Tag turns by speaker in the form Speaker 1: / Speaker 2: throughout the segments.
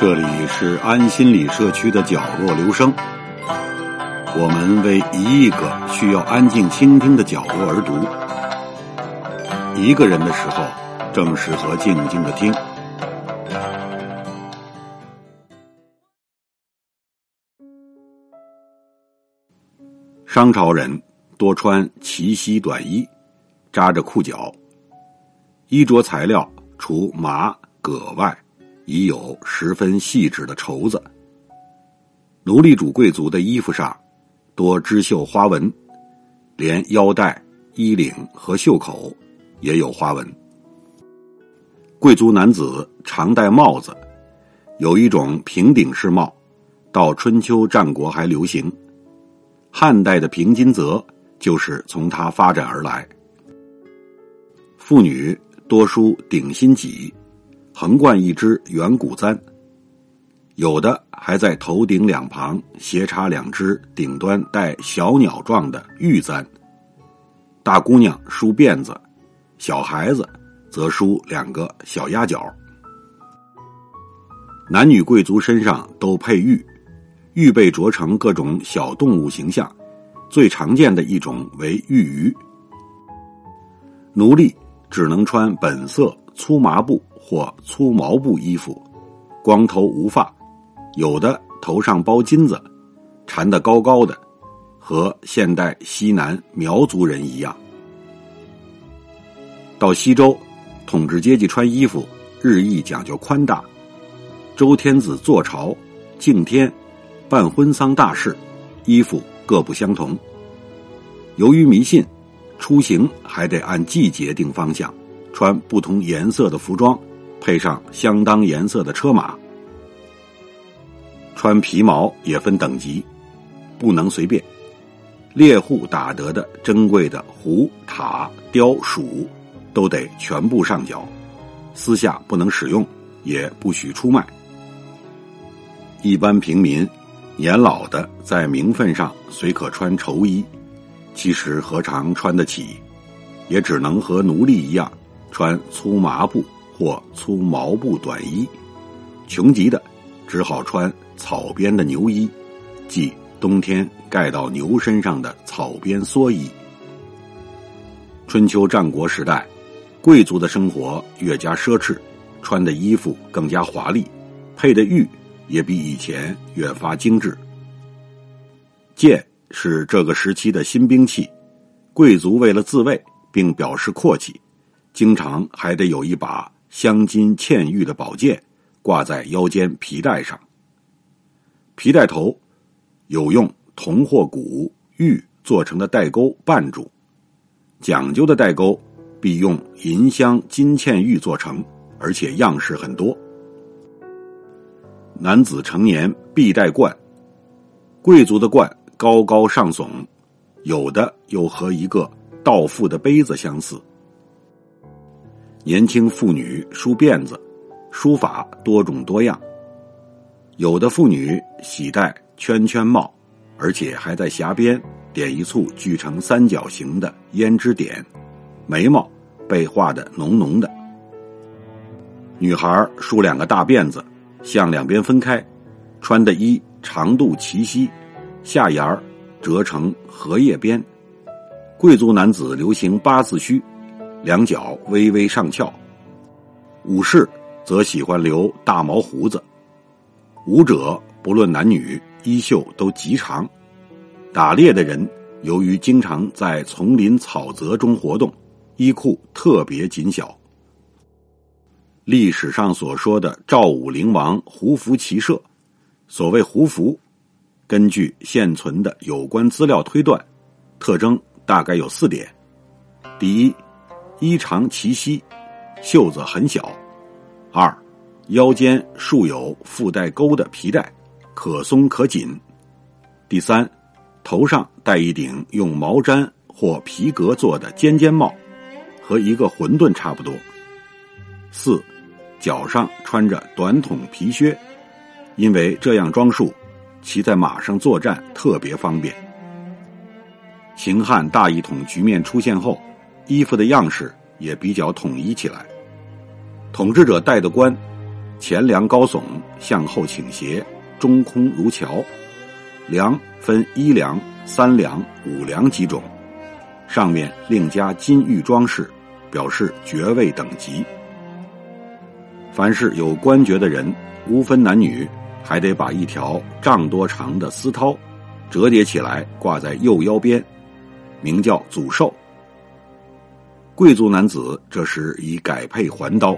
Speaker 1: 这里是安心理社区的角落留声，我们为一亿个需要安静倾听的角落而读。一个人的时候，正适合静静的听。商朝人多穿齐膝短衣，扎着裤脚。衣着材料除麻、葛外。已有十分细致的绸子。奴隶主贵族的衣服上多织绣花纹，连腰带、衣领和袖口也有花纹。贵族男子常戴帽子，有一种平顶式帽，到春秋战国还流行。汉代的平金泽就是从它发展而来。妇女多梳顶心髻。横贯一支圆骨簪，有的还在头顶两旁斜插两只顶端带小鸟状的玉簪。大姑娘梳辫子，小孩子则梳两个小鸭脚。男女贵族身上都配玉，玉被琢成各种小动物形象，最常见的一种为玉鱼。奴隶只能穿本色粗麻布。或粗毛布衣服，光头无发，有的头上包金子，缠得高高的，和现代西南苗族人一样。到西周，统治阶级穿衣服日益讲究宽大。周天子坐朝、敬天、办婚丧大事，衣服各不相同。由于迷信，出行还得按季节定方向，穿不同颜色的服装。配上相当颜色的车马，穿皮毛也分等级，不能随便。猎户打得的珍贵的虎、塔、雕、鼠，都得全部上缴，私下不能使用，也不许出卖。一般平民，年老的在名分上虽可穿绸衣，其实何尝穿得起？也只能和奴隶一样，穿粗麻布。或粗毛布短衣，穷极的只好穿草编的牛衣，即冬天盖到牛身上的草编蓑衣。春秋战国时代，贵族的生活越加奢侈，穿的衣服更加华丽，配的玉也比以前越发精致。剑是这个时期的新兵器，贵族为了自卫并表示阔气，经常还得有一把。镶金嵌玉的宝剑挂在腰间皮带上，皮带头有用铜或骨玉做成的带钩绊住，讲究的带钩必用银镶金嵌玉做成，而且样式很多。男子成年必戴冠，贵族的冠高高上耸，有的又和一个倒覆的杯子相似。年轻妇女梳辫子，梳法多种多样。有的妇女喜戴圈圈帽，而且还在颊边点一簇聚成三角形的胭脂点，眉毛被画的浓浓的。女孩梳两个大辫子，向两边分开，穿的衣长度齐膝，下沿折成荷叶边。贵族男子流行八字须。两脚微微上翘，武士则喜欢留大毛胡子。武者不论男女，衣袖都极长。打猎的人由于经常在丛林草泽中活动，衣裤特别紧小。历史上所说的赵武灵王胡服骑射，所谓胡服，根据现存的有关资料推断，特征大概有四点：第一。衣长齐膝，袖子很小；二，腰间束有附带钩的皮带，可松可紧；第三，头上戴一顶用毛毡或皮革做的尖尖帽，和一个馄饨差不多；四，脚上穿着短筒皮靴，因为这样装束，骑在马上作战特别方便。秦汉大一统局面出现后。衣服的样式也比较统一起来。统治者戴的冠，前梁高耸，向后倾斜，中空如桥。梁分一梁、三梁、五梁几种，上面另加金玉装饰，表示爵位等级。凡是有官爵的人，无分男女，还得把一条丈多长的丝绦折叠起来挂在右腰边，名叫祖寿。贵族男子这时已改配环刀。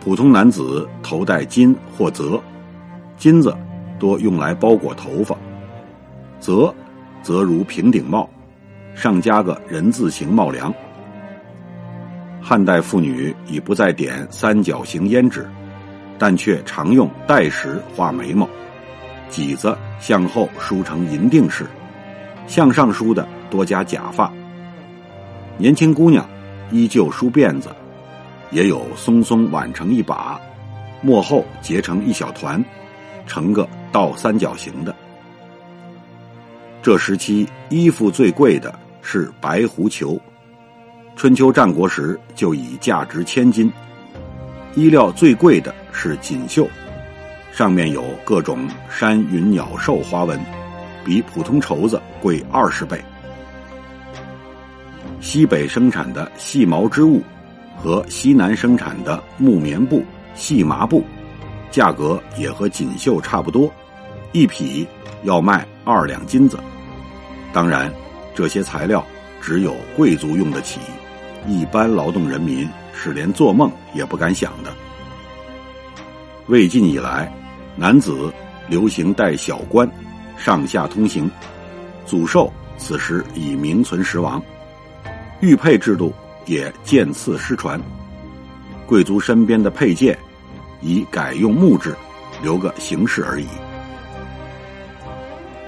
Speaker 1: 普通男子头戴金或泽，金子多用来包裹头发，泽则如平顶帽，上加个人字形帽梁。汉代妇女已不再点三角形胭脂，但却常用黛石画眉毛，髻子向后梳成银锭式，向上梳的多加假发。年轻姑娘依旧梳辫子。也有松松挽成一把，幕后结成一小团，成个倒三角形的。这时期衣服最贵的是白狐裘，春秋战国时就已价值千金。衣料最贵的是锦绣，上面有各种山云鸟兽花纹，比普通绸子贵二十倍。西北生产的细毛织物。和西南生产的木棉布、细麻布，价格也和锦绣差不多，一匹要卖二两金子。当然，这些材料只有贵族用得起，一般劳动人民是连做梦也不敢想的。魏晋以来，男子流行戴小冠，上下通行。祖寿此时已名存实亡，玉佩制度。也渐次失传，贵族身边的佩剑已改用木质，留个形式而已。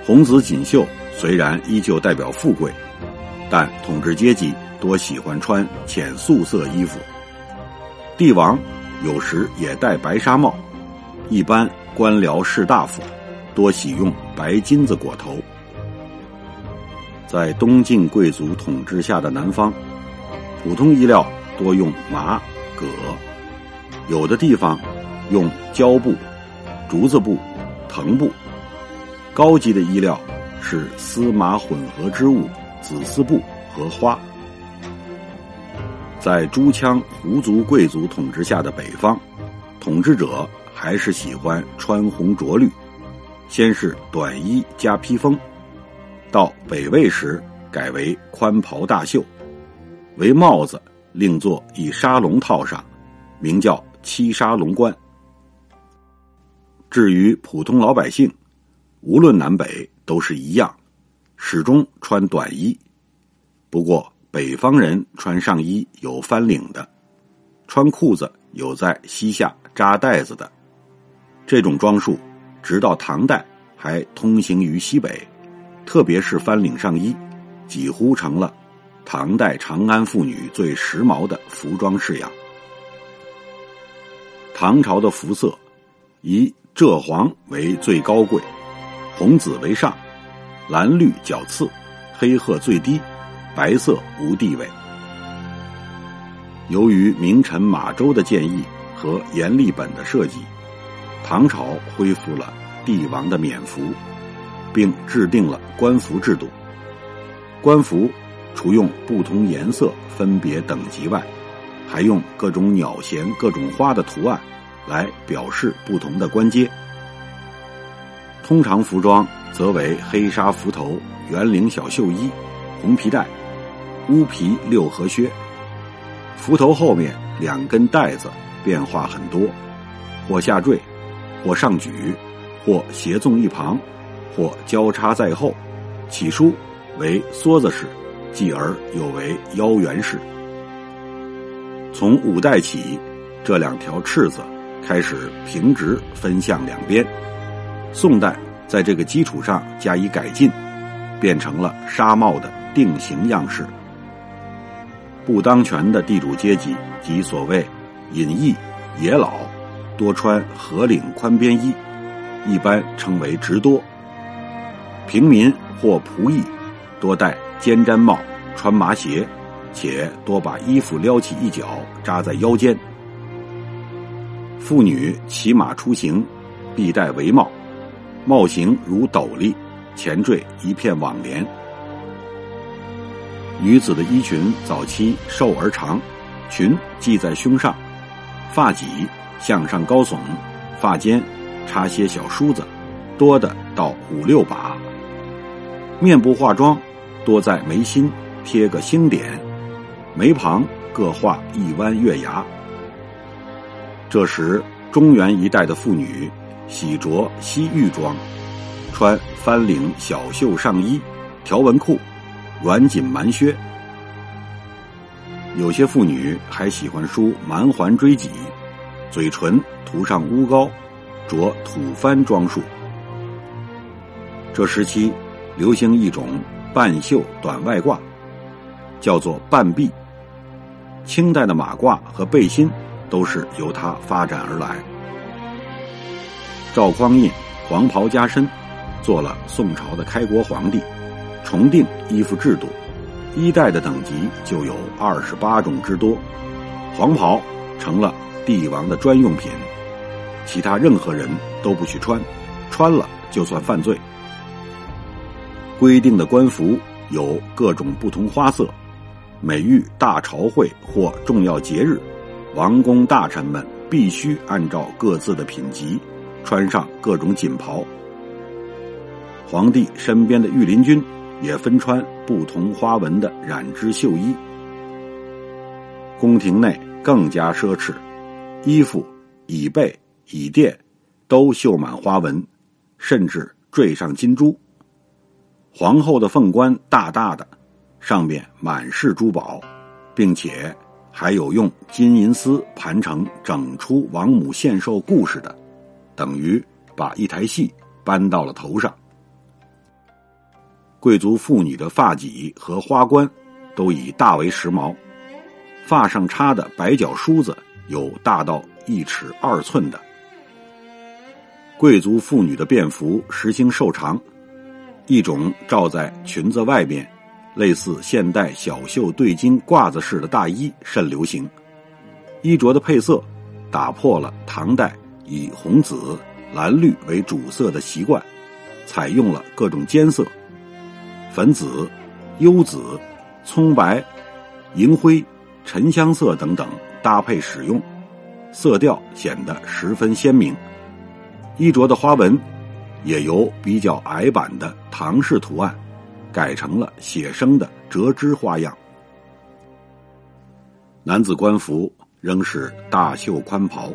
Speaker 1: 红紫锦绣虽然依旧代表富贵，但统治阶级多喜欢穿浅素色衣服。帝王有时也戴白纱帽，一般官僚士大夫多喜用白金子裹头。在东晋贵族统治下的南方。普通衣料多用麻、葛，有的地方用胶布、竹子布、藤布。高级的衣料是丝麻混合织物、紫丝布和花。在朱羌胡族贵族统治下的北方，统治者还是喜欢穿红着绿，先是短衣加披风，到北魏时改为宽袍大袖。为帽子，另做以纱龙套上，名叫七纱龙冠。至于普通老百姓，无论南北都是一样，始终穿短衣。不过北方人穿上衣有翻领的，穿裤子有在膝下扎带子的。这种装束直到唐代还通行于西北，特别是翻领上衣，几乎成了。唐代长安妇女最时髦的服装式样。唐朝的服色以赭黄为最高贵，红紫为上，蓝绿较次，黑褐最低，白色无地位。由于名臣马周的建议和阎立本的设计，唐朝恢复了帝王的冕服，并制定了官服制度。官服。除用不同颜色分别等级外，还用各种鸟衔、各种花的图案来表示不同的官阶。通常服装则为黑纱服头、圆领小袖衣、红皮带、乌皮六合靴。服头后面两根带子变化很多，或下坠，或上举，或斜纵一旁，或交叉在后。起初为梭子式。继而又为腰圆式。从五代起，这两条翅子开始平直分向两边。宋代在这个基础上加以改进，变成了纱帽的定型样式。不当权的地主阶级及所谓隐逸野老，多穿合领宽边衣，一般称为直多。平民或仆役多戴。尖毡帽，穿麻鞋，且多把衣服撩起一角扎在腰间。妇女骑马出行，必戴帷帽，帽形如斗笠，前缀一片网帘。女子的衣裙早期瘦而长，裙系在胸上，发髻向上高耸，发间插些小梳子，多的到五六把。面部化妆多在眉心贴个星点，眉旁各画一弯月牙。这时，中原一带的妇女喜着西域装，穿翻领小袖上衣、条纹裤。软锦蛮靴，有些妇女还喜欢梳蛮环锥髻，嘴唇涂上乌膏，着土番装束。这时期流行一种半袖短外褂，叫做半臂。清代的马褂和背心都是由它发展而来。赵匡胤黄袍加身，做了宋朝的开国皇帝。重定衣服制度，衣带的等级就有二十八种之多，黄袍成了帝王的专用品，其他任何人都不许穿，穿了就算犯罪。规定的官服有各种不同花色，每遇大朝会或重要节日，王公大臣们必须按照各自的品级，穿上各种锦袍。皇帝身边的御林军。也分穿不同花纹的染织绣衣，宫廷内更加奢侈，衣服、椅背、椅垫都绣满花纹，甚至缀上金珠。皇后的凤冠大大的，上面满是珠宝，并且还有用金银丝盘成整出王母献寿故事的，等于把一台戏搬到了头上。贵族妇女的发髻和花冠都已大为时髦，发上插的白角梳子有大到一尺二寸的。贵族妇女的便服实行瘦长，一种罩在裙子外面，类似现代小袖对襟褂子式的大衣甚流行。衣着的配色打破了唐代以红紫蓝绿为主色的习惯，采用了各种间色。粉紫、幽紫、葱白、银灰、沉香色等等搭配使用，色调显得十分鲜明。衣着的花纹也由比较矮版的唐式图案，改成了写生的折枝花样。男子官服仍是大袖宽袍，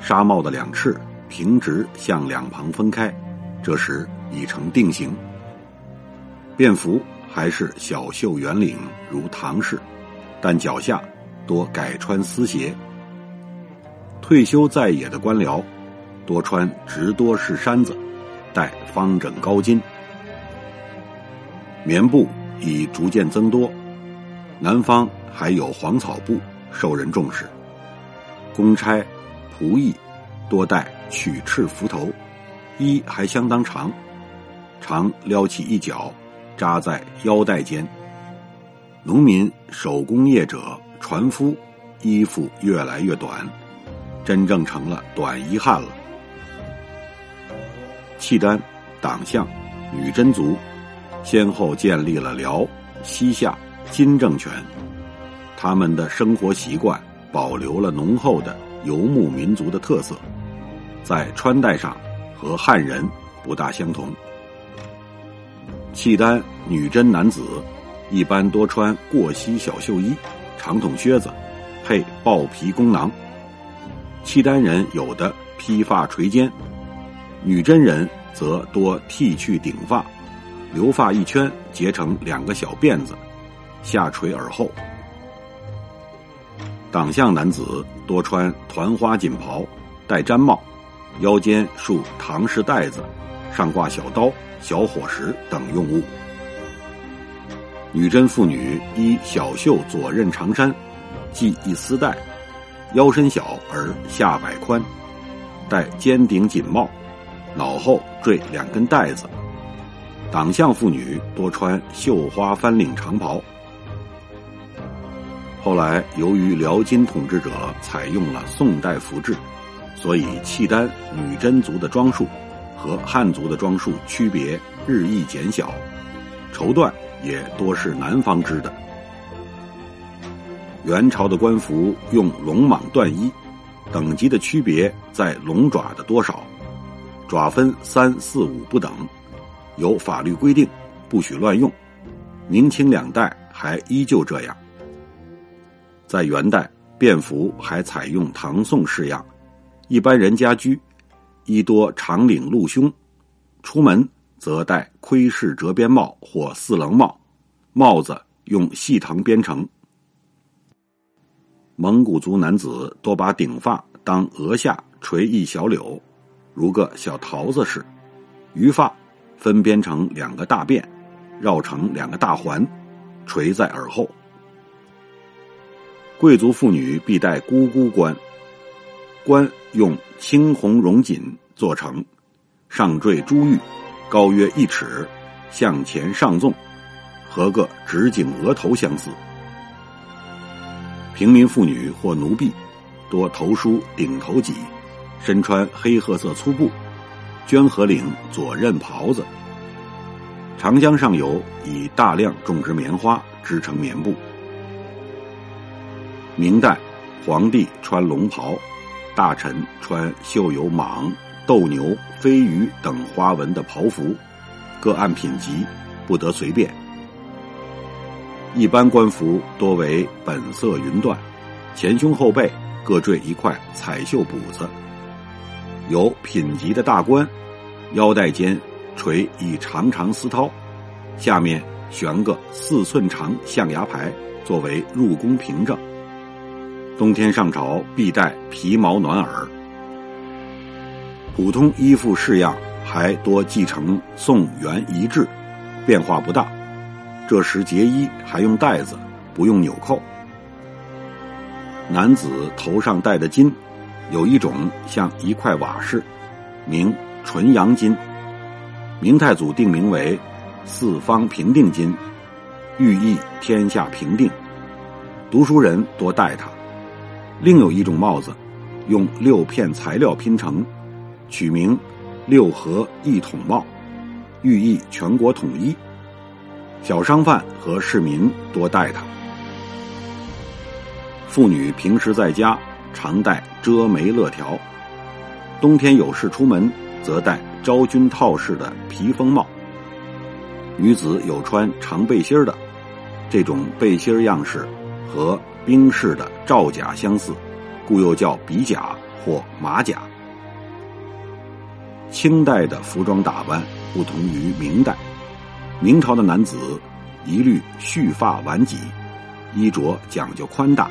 Speaker 1: 纱帽的两翅平直向两旁分开，这时已成定型。便服还是小袖圆领，如唐式，但脚下多改穿丝鞋。退休在野的官僚多穿直多式衫子，戴方整高巾。棉布已逐渐增多，南方还有黄草布受人重视。公差、仆役多戴曲翅幞头，衣还相当长，常撩起一角。扎在腰带间。农民、手工业者、船夫，衣服越来越短，真正成了短衣汉了。契丹、党项、女真族，先后建立了辽、西夏、金政权，他们的生活习惯保留了浓厚的游牧民族的特色，在穿戴上和汉人不大相同。契丹女真男子一般多穿过膝小袖衣、长筒靴子，配豹皮弓囊。契丹人有的披发垂肩，女真人则多剃去顶发，留发一圈结成两个小辫子，下垂耳后。党项男子多穿团花锦袍，戴毡帽，腰间束唐式带子，上挂小刀。小火石等用物。女真妇女依小袖左衽长衫，系一丝带，腰身小而下摆宽，戴尖顶锦帽，脑后缀两根带子。党项妇女多穿绣花翻领长袍。后来由于辽金统治者采用了宋代服制，所以契丹女真族的装束和汉族的装束区别日益减小，绸缎也多是南方织的。元朝的官服用龙蟒缎衣，等级的区别在龙爪的多少，爪分三四五不等，有法律规定不许乱用。明清两代还依旧这样。在元代，便服还采用唐宋式样，一般人家居，衣多长领露胸，出门则戴盔式折边帽或四棱帽，帽子用细藤编成。蒙古族男子多把顶发当额下垂一小绺，如个小桃子似，余发分编成两个大辫，绕成两个大环，垂在耳后。贵族妇女必戴姑姑冠，冠用青红绒锦做成，上缀珠玉，高约一尺，向前上纵，和个直颈额头相似。平民妇女或奴婢，多头梳顶头髻，身穿黑褐色粗布，绢合领左衽袍子。长江上游以大量种植棉花织成棉布。明代，皇帝穿龙袍，大臣穿绣有蟒、斗牛、飞鱼等花纹的袍服，各按品级，不得随便。一般官服多为本色云缎，前胸后背各缀一块彩绣补子。有品级的大官，腰带间垂一长长丝绦，下面悬个四寸长象牙牌，作为入宫凭证。冬天上朝必戴皮毛暖耳。普通衣服式样还多继承宋元遗制，变化不大。这时结衣还用带子，不用纽扣。男子头上戴的金，有一种像一块瓦似，名纯阳金。明太祖定名为四方平定金，寓意天下平定。读书人多戴它。另有一种帽子，用六片材料拼成，取名六合一统帽，寓意全国统一。小商贩和市民多戴它。妇女平时在家常戴遮眉勒条，冬天有事出门则戴昭君套式的披风帽。女子有穿长背心的，这种背心样式和兵士的罩甲相似，故又叫比甲或马甲。清代的服装打扮不同于明代。明朝的男子一律蓄发挽髻，衣着讲究宽大，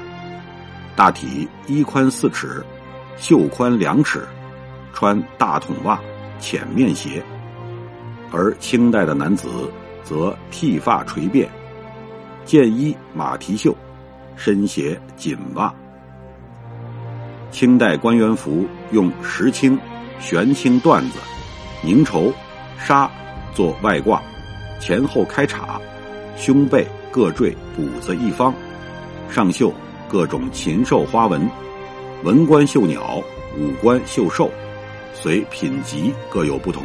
Speaker 1: 大体衣宽四尺，袖宽两尺，穿大筒袜、浅面鞋；而清代的男子则剃发垂辫，见衣马蹄袖，身鞋锦袜。清代官员服用石青、玄青缎子、凝绸、纱做外挂。前后开叉，胸背各缀补子一方，上绣各种禽兽花纹，文官绣鸟，武官绣兽，随品级各有不同。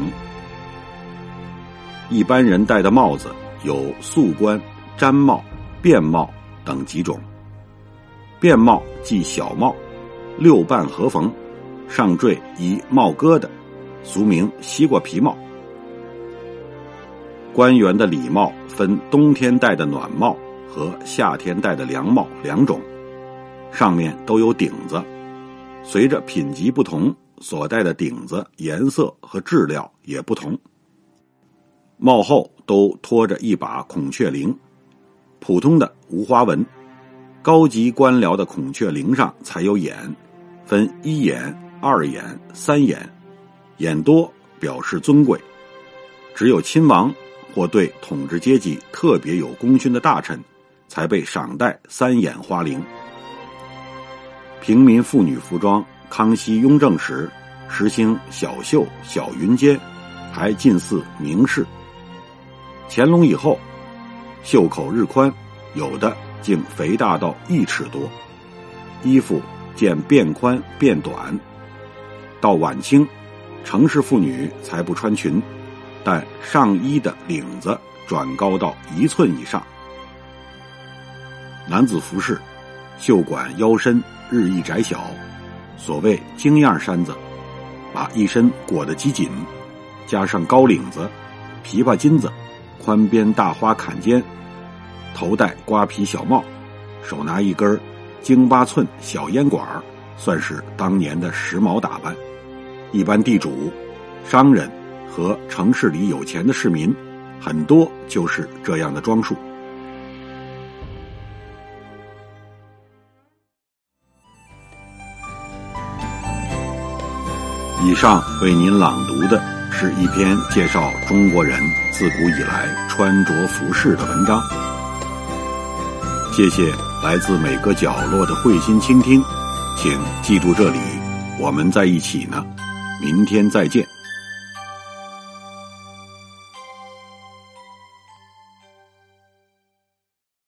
Speaker 1: 一般人戴的帽子有素冠、毡帽、便帽等几种。便帽即小帽，六瓣合缝，上缀一帽疙瘩，俗名西瓜皮帽。官员的礼帽分冬天戴的暖帽和夏天戴的凉帽两种，上面都有顶子，随着品级不同，所戴的顶子颜色和质料也不同。帽后都托着一把孔雀翎，普通的无花纹，高级官僚的孔雀翎上才有眼，分一眼、二眼、三眼，眼多表示尊贵，只有亲王。或对统治阶级特别有功勋的大臣，才被赏戴三眼花翎。平民妇女服装，康熙、雍正时实行小袖、小云肩，还近似明式。乾隆以后，袖口日宽，有的竟肥大到一尺多，衣服渐变宽变短，到晚清，城市妇女才不穿裙，但上衣的领子转高到一寸以上。男子服饰，袖管腰身日益窄小，所谓京样衫子，把一身裹得极紧，加上高领子、琵琶襟子、宽边大花坎肩，头戴瓜皮小帽，手拿一根京八寸小烟管算是当年的时髦打扮。一般地主、商人和城市里有钱的市民，很多就是这样的装束。以上为您朗读的是一篇介绍中国人自古以来穿着服饰的文章。谢谢来自每个角落的慧心倾听，请记住这里，我们在一起呢。明天再见。